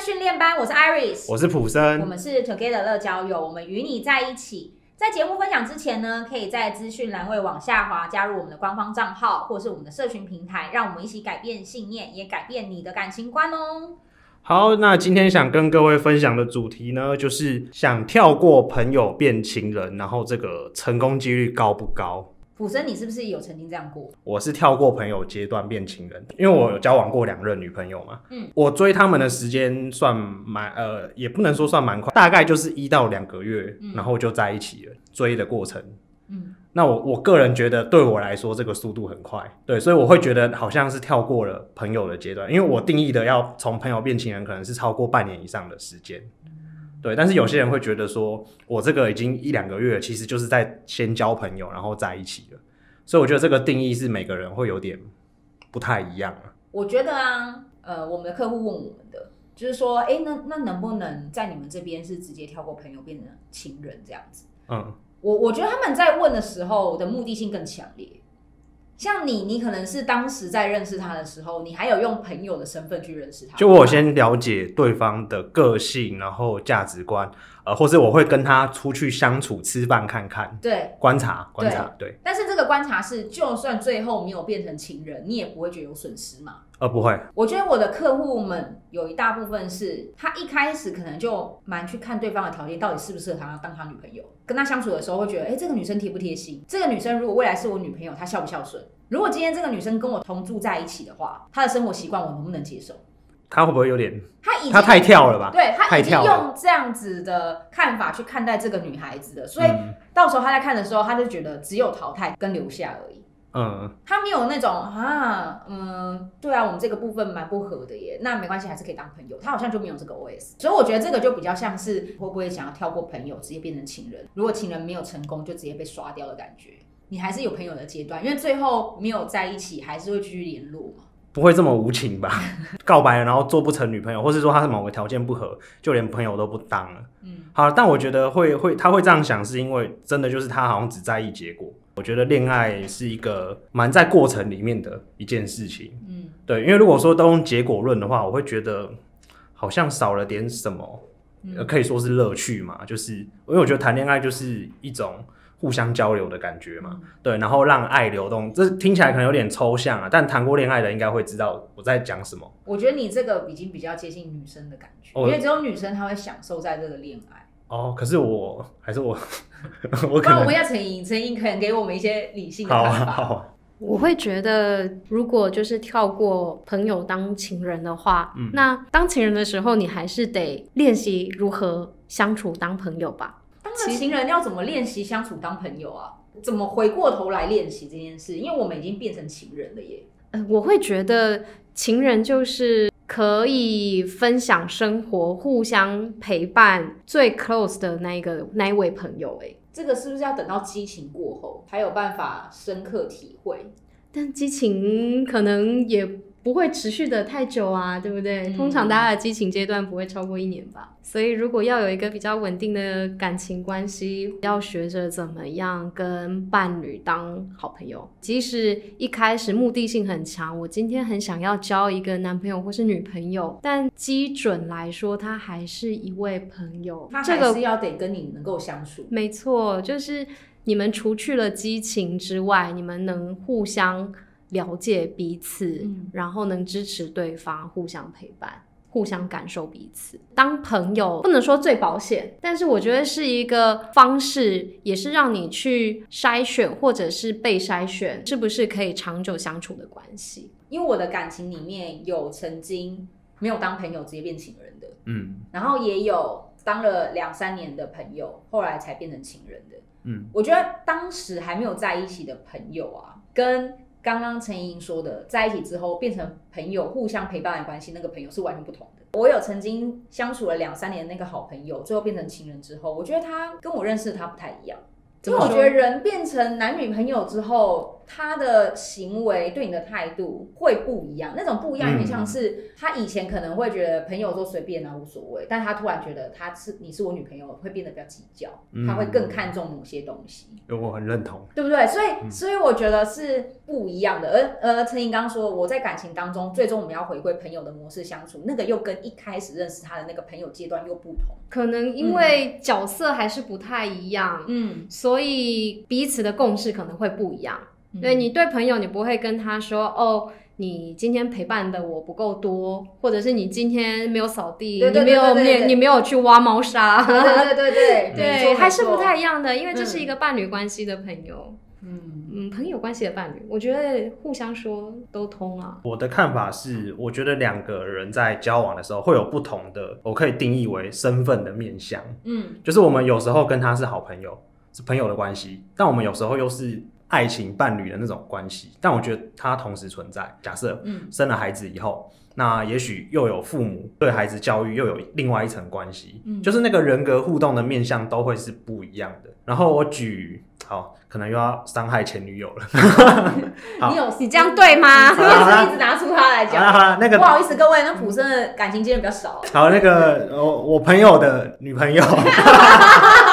训练班，我是 Iris，我是普森，我们是 Together 乐交友，我们与你在一起。在节目分享之前呢，可以在资讯栏位往下滑，加入我们的官方账号，或是我们的社群平台，让我们一起改变信念，也改变你的感情观哦。好，那今天想跟各位分享的主题呢，就是想跳过朋友变情人，然后这个成功几率高不高？普生，你是不是有曾经这样过？我是跳过朋友阶段变情人，因为我有交往过两任女朋友嘛。嗯，我追他们的时间算蛮呃，也不能说算蛮快，大概就是一到两个月，嗯，然后就在一起了。追的过程，嗯，那我我个人觉得对我来说这个速度很快，对，所以我会觉得好像是跳过了朋友的阶段，因为我定义的要从朋友变情人，可能是超过半年以上的时间。对，但是有些人会觉得说，我这个已经一两个月，其实就是在先交朋友，然后在一起了。所以我觉得这个定义是每个人会有点不太一样啊。我觉得啊，呃，我们的客户问我们的，就是说，哎、欸，那那能不能在你们这边是直接跳过朋友变成情人这样子？嗯，我我觉得他们在问的时候的目的性更强烈。像你，你可能是当时在认识他的时候，你还有用朋友的身份去认识他。就我先了解对方的个性，然后价值观，呃，或是我会跟他出去相处、吃饭、看看，对，观察观察，对。对。但是这个观察是，就算最后没有变成情人，你也不会觉得有损失嘛？呃，不会。我觉得我的客户们有一大部分是他一开始可能就蛮去看对方的条件，到底适不适合他当他女朋友。跟他相处的时候会觉得，哎、欸，这个女生贴不贴心？这个女生如果未来是我女朋友，她孝不孝顺？如果今天这个女生跟我同住在一起的话，她的生活习惯我能不能接受？她会不会有点？她已经她太跳了吧？对，她已经用这样子的看法去看待这个女孩子的，所以到时候她在看的时候，她就觉得只有淘汰跟留下而已。嗯，他没有那种啊，嗯，对啊，我们这个部分蛮不合的耶，那没关系，还是可以当朋友。他好像就没有这个 OS，所以我觉得这个就比较像是会不会想要跳过朋友，直接变成情人？如果情人没有成功，就直接被刷掉的感觉。你还是有朋友的阶段，因为最后没有在一起，还是会继续联络嘛？不会这么无情吧？告白了，然后做不成女朋友，或是说他是某个条件不合，就连朋友都不当了。嗯，好，但我觉得会会他会这样想，是因为真的就是他好像只在意结果。我觉得恋爱是一个蛮在过程里面的一件事情。嗯，对，因为如果说都用结果论的话，我会觉得好像少了点什么，嗯、可以说是乐趣嘛。就是因为我觉得谈恋爱就是一种。互相交流的感觉嘛，对，然后让爱流动，这听起来可能有点抽象啊，但谈过恋爱的应该会知道我在讲什么。我觉得你这个已经比较接近女生的感觉，哦、因为只有女生她会享受在这个恋爱。哦，可是我还是我，我可能。那我们要陈莹，陈莹可能给我们一些理性的看法。好，好，我会觉得，如果就是跳过朋友当情人的话，嗯，那当情人的时候，你还是得练习如何相处当朋友吧。当情人要怎么练习相处当朋友啊？怎么回过头来练习这件事？因为我们已经变成情人了耶。呃，我会觉得情人就是可以分享生活、互相陪伴、最 close 的那一个那一位朋友。哎，这个是不是要等到激情过后才有办法深刻体会？但激情可能也。不会持续的太久啊，对不对？嗯、通常大家的激情阶段不会超过一年吧。所以如果要有一个比较稳定的感情关系，要学着怎么样跟伴侣当好朋友。即使一开始目的性很强，我今天很想要交一个男朋友或是女朋友，但基准来说，他还是一位朋友。他还是要得跟你能够相处。没错，就是你们除去了激情之外，你们能互相。了解彼此，嗯，然后能支持对方，互相陪伴，互相感受彼此。当朋友不能说最保险，但是我觉得是一个方式，也是让你去筛选或者是被筛选，是不是可以长久相处的关系。因为我的感情里面有曾经没有当朋友直接变情人的，嗯，然后也有当了两三年的朋友，后来才变成情人的，嗯，我觉得当时还没有在一起的朋友啊，跟刚刚陈莹莹说的，在一起之后变成朋友，互相陪伴的关系，那个朋友是完全不同的。我有曾经相处了两三年的那个好朋友，最后变成情人之后，我觉得他跟我认识的他不太一样。因为我觉得人变成男女朋友之后，他的行为对你的态度会不一样。那种不一样，有点像是他以前可能会觉得朋友都随便啊，无所谓，但他突然觉得他是你是我女朋友，会变得比较计较，他会更看重某些东西。嗯，我很认同，对不对？所以，所以我觉得是不一样的。而呃，陈莹刚刚说，我在感情当中，最终我们要回归朋友的模式相处，那个又跟一开始认识他的那个朋友阶段又不同。可能因为角色还是不太一样，嗯，所以彼此的共识可能会不一样。嗯、对，你对朋友，你不会跟他说哦，你今天陪伴的我不够多，或者是你今天没有扫地，你没有没你没有去挖猫砂，对对对对对，对，还是不太一样的，因为这是一个伴侣关系的朋友。嗯嗯，朋友关系的伴侣，我觉得互相说都通啊。我的看法是，我觉得两个人在交往的时候会有不同的，我可以定义为身份的面向。嗯，就是我们有时候跟他是好朋友，是朋友的关系，但我们有时候又是爱情伴侣的那种关系。但我觉得它同时存在。假设，嗯，生了孩子以后，那也许又有父母对孩子教育又有另外一层关系，嗯，就是那个人格互动的面向都会是不一样的。然后我举。好，可能又要伤害前女友了。你有你这样对吗？你也是一直拿出他来讲。好了好了，那个不好意思各位，那普生的感情经验比较少。好，那个我我朋友的女朋友，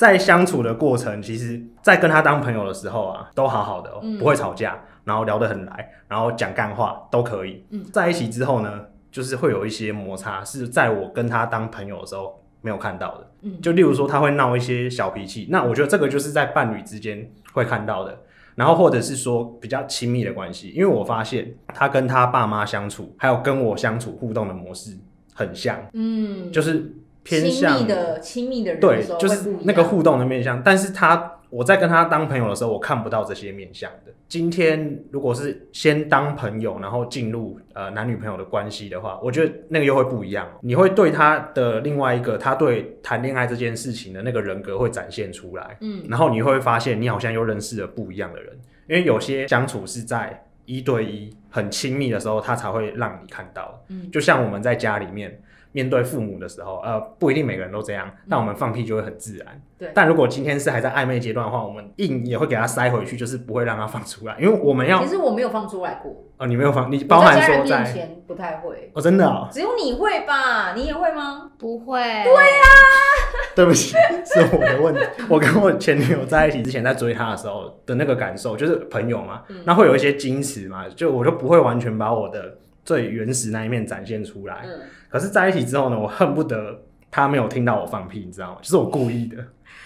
在相处的过程，其实，在跟他当朋友的时候啊，都好好的，哦，不会吵架，然后聊得很来，然后讲干话都可以。嗯，在一起之后呢，就是会有一些摩擦，是在我跟他当朋友的时候。没有看到的，嗯，就例如说他会闹一些小脾气，那我觉得这个就是在伴侣之间会看到的，然后或者是说比较亲密的关系，因为我发现他跟他爸妈相处，还有跟我相处互动的模式很像，嗯，就是偏向亲密的亲密的人，对，就是那个互动的面向，但是他。我在跟他当朋友的时候，我看不到这些面向的。今天如果是先当朋友，然后进入呃男女朋友的关系的话，我觉得那个又会不一样。你会对他的另外一个，他对谈恋爱这件事情的那个人格会展现出来。嗯，然后你会发现，你好像又认识了不一样的人，因为有些相处是在一对一很亲密的时候，他才会让你看到。嗯，就像我们在家里面。面对父母的时候，呃，不一定每个人都这样，但我们放屁就会很自然。但如果今天是还在暧昧阶段的话，我们硬也会给他塞回去，就是不会让他放出来，因为我们要。其实我没有放出来过。哦，你没有放，你包含说在。在家人面前不太会。哦，真的。只有你会吧？你也会吗？不会。对呀、啊。对不起，是我的问题。我跟我前女友在一起之前，在追她的时候的那个感受，就是朋友嘛，嗯、那会有一些矜持嘛，就我就不会完全把我的。最原始那一面展现出来，嗯，可是在一起之后呢，我恨不得他没有听到我放屁，你知道吗？就是我故意的。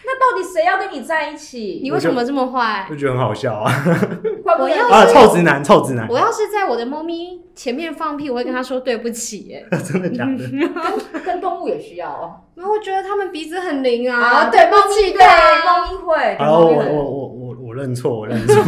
那到底谁要跟你在一起？你为什么这么坏？就觉得很好笑啊！我要啊，臭直男，臭直男！我要是在我的猫咪前面放屁，我会跟他说对不起。哎，真的假的？跟跟动物也需要哦。然 后我觉得他们鼻子很灵啊。啊，对，猫咪对，猫咪会。然后我我我我我认错，我认错。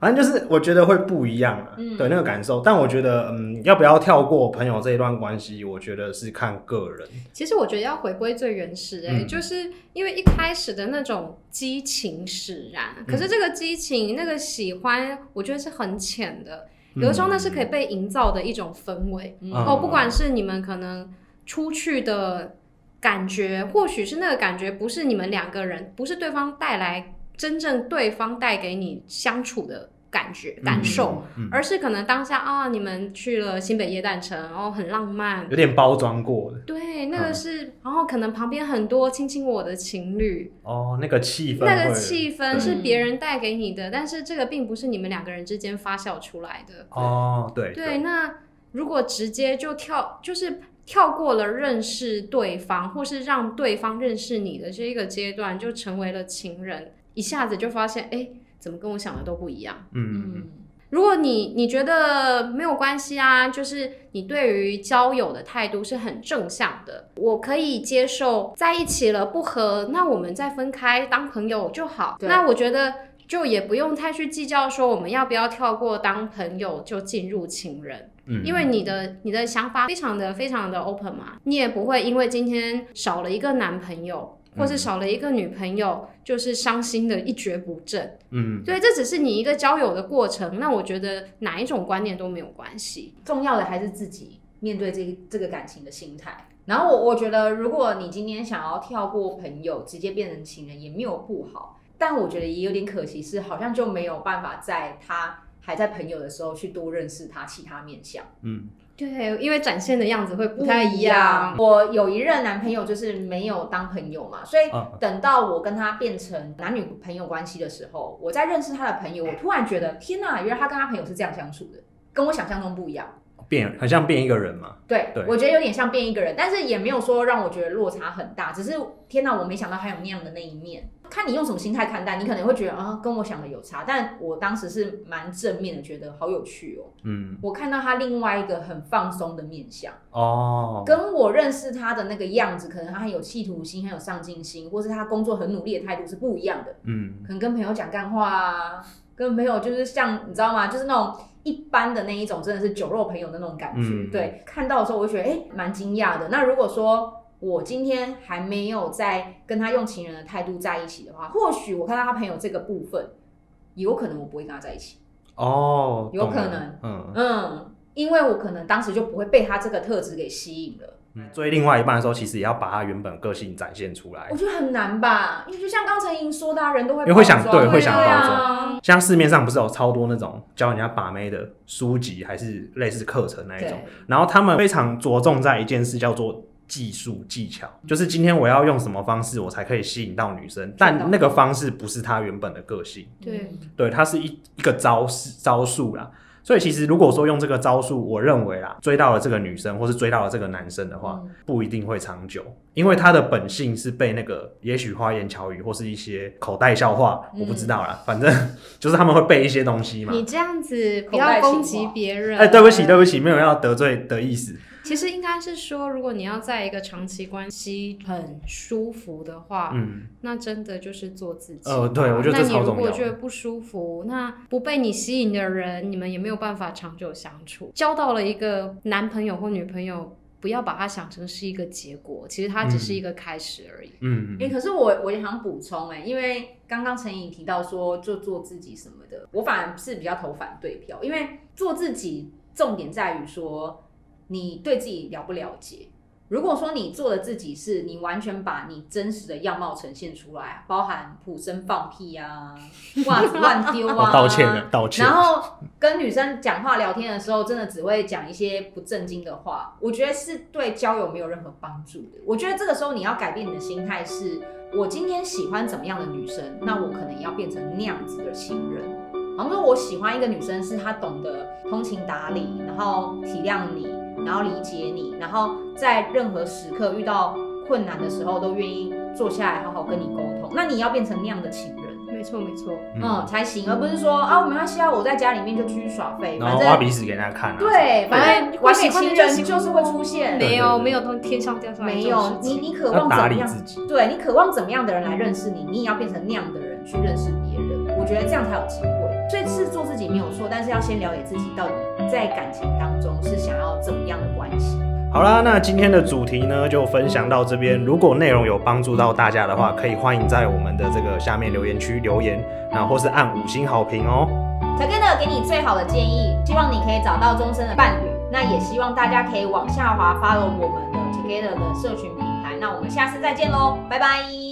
反正就是我觉得会不一样啊，嗯、对那个感受。但我觉得，嗯，要不要跳过朋友这一段关系，我觉得是看个人。其实我觉得要回归最原始、欸，哎、嗯，就是因为一开始的那种激情使然，嗯、可是这个激情、那个喜欢，我觉得是很浅的。有的时候那是可以被营造的一种氛围。嗯、哦，不管是你们可能出去的感觉，或许是那个感觉不是你们两个人，不是对方带来。真正对方带给你相处的感觉、感受，嗯嗯、而是可能当下啊，你们去了新北耶诞城，然后很浪漫，有点包装过的。对，那个是，嗯、然后可能旁边很多亲亲我的情侣。哦，那个气氛，那个气氛是别人带给你的，嗯、但是这个并不是你们两个人之间发酵出来的。哦，对。对，对，那如果直接就跳，就是跳过了认识对方，或是让对方认识你的这一个阶段，就成为了情人。一下子就发现，哎，怎么跟我想的都不一样？嗯嗯。如果你你觉得没有关系啊，就是你对于交友的态度是很正向的，我可以接受在一起了不合，那我们再分开当朋友就好。那我觉得就也不用太去计较说我们要不要跳过当朋友就进入情人，嗯，因为你的你的想法非常的非常的 open 嘛，你也不会因为今天少了一个男朋友。或是少了一个女朋友，就是伤心的一蹶不振。嗯，对，这只是你一个交友的过程。那我觉得哪一种观念都没有关系，重要的还是自己面对这这个感情的心态。然后我我觉得，如果你今天想要跳过朋友，直接变成情人，也没有不好。但我觉得也有点可惜，是好像就没有办法在他还在朋友的时候去多认识他其他面相。嗯，对，因为展现的样子会不太一样。一样，我有一任男朋友就是没有当朋友嘛，所以等到我跟他变成男女朋友关系的时候，我在认识他的朋友，我突然觉得天哪，原来他跟他朋友是这样相处的，跟我想象中不一样。变很像变一个人嘛？对，对我觉得有点像变一个人，但是也没有说让我觉得落差很大，只是天哪，我没想到还有那样的那一面。看你用什么心态看待，你可能会觉得啊，跟我想的有差，但我当时是蛮正面的，觉得好有趣哦。嗯，我看到他另外一个很放松的面相哦，跟我认识他的那个样子，可能他很有企图心，很有上进心，或是他工作很努力的态度是不一样的。嗯，可能跟朋友讲干话啊，跟朋友就是像你知道吗？就是那种。一般的那一种真的是酒肉朋友的那种感觉，嗯、对，看到的时候我就觉得哎，蛮惊讶的。那如果说我今天还没有在跟他用情人的态度在一起的话，或许我看到他朋友这个部分，有可能我不会跟他在一起。哦，有可能，嗯嗯，因为我可能当时就不会被他这个特质给吸引了。追另外一半的时候，其实也要把他原本个性展现出来。我觉得很难吧，因为就像刚才莹说的，人都会因为会想对，会想包装。像市面上不是有超多那种教人家把妹的书籍，还是类似课程那一种，然后他们非常着重在一件事，叫做技术技巧，就是今天我要用什么方式，我才可以吸引到女生，但那个方式不是他原本的个性。对，对，它是一一个招式招数啦。所以其实如果说用这个招数，我认为啦，追到了这个女生，或是追到了这个男生的话，不一定会长久，因为他的本性是被那个也许花言巧语或是一些口袋笑话，我不知道啦，反正 就是他们会背一些东西嘛。你这样子不要攻击别人。哎，对不起，对不起，没有要得罪的意思。其实应该是说，如果你要在一个长期关系很舒服的话，嗯，那真的就是做自己。呃，对，我觉得这超重要。那你如果觉得不舒服，那不被你吸引的人，你们也没有办法长久相处。交到了一个男朋友或女朋友，不要把它想成是一个结果，其实它只是一个开始而已。嗯，哎、欸，可是我我也想补充，哎，因为刚刚陈颖提到说就做自己什么的，我反而是比较投反对票，因为做自己重点在于说。你对自己了不了解？如果说你做的自己是你完全把你真实的样貌呈现出来，包含普生放屁啊，袜子乱丢啊，道歉了，道歉。然后跟女生讲话聊天的时候，真的只会讲一些不正经的话，我觉得是对交友没有任何帮助的。我觉得这个时候你要改变你的心态是，我今天喜欢怎么样的女生，那我可能也要变成那样子的情人。比方说我喜欢一个女生，是她懂得通情达理，然后体谅你。然后理解你，然后在任何时刻遇到困难的时候，都愿意坐下来好好跟你沟通。那你要变成那样的情人，没错没错，嗯，才行，而不是说啊，没关系啊，我在家里面就继续耍废，然后挖鼻屎给大家看。对，反正完美情人就是会出现，没有没有从天上掉下来，没有你你渴望怎么样？对，你渴望怎么样的人来认识你，你也要变成那样的人去认识别人。我觉得这样才有机会。所以是做自己没有错，但是要先了解自己到底在感情当中是想要怎么样的关系。好啦，那今天的主题呢就分享到这边。如果内容有帮助到大家的话，可以欢迎在我们的这个下面留言区留言，然后或是按五星好评哦。Together 给你最好的建议，希望你可以找到终身的伴侣。那也希望大家可以往下滑 follow 我们的 Together 的社群平台。那我们下次再见喽，拜拜。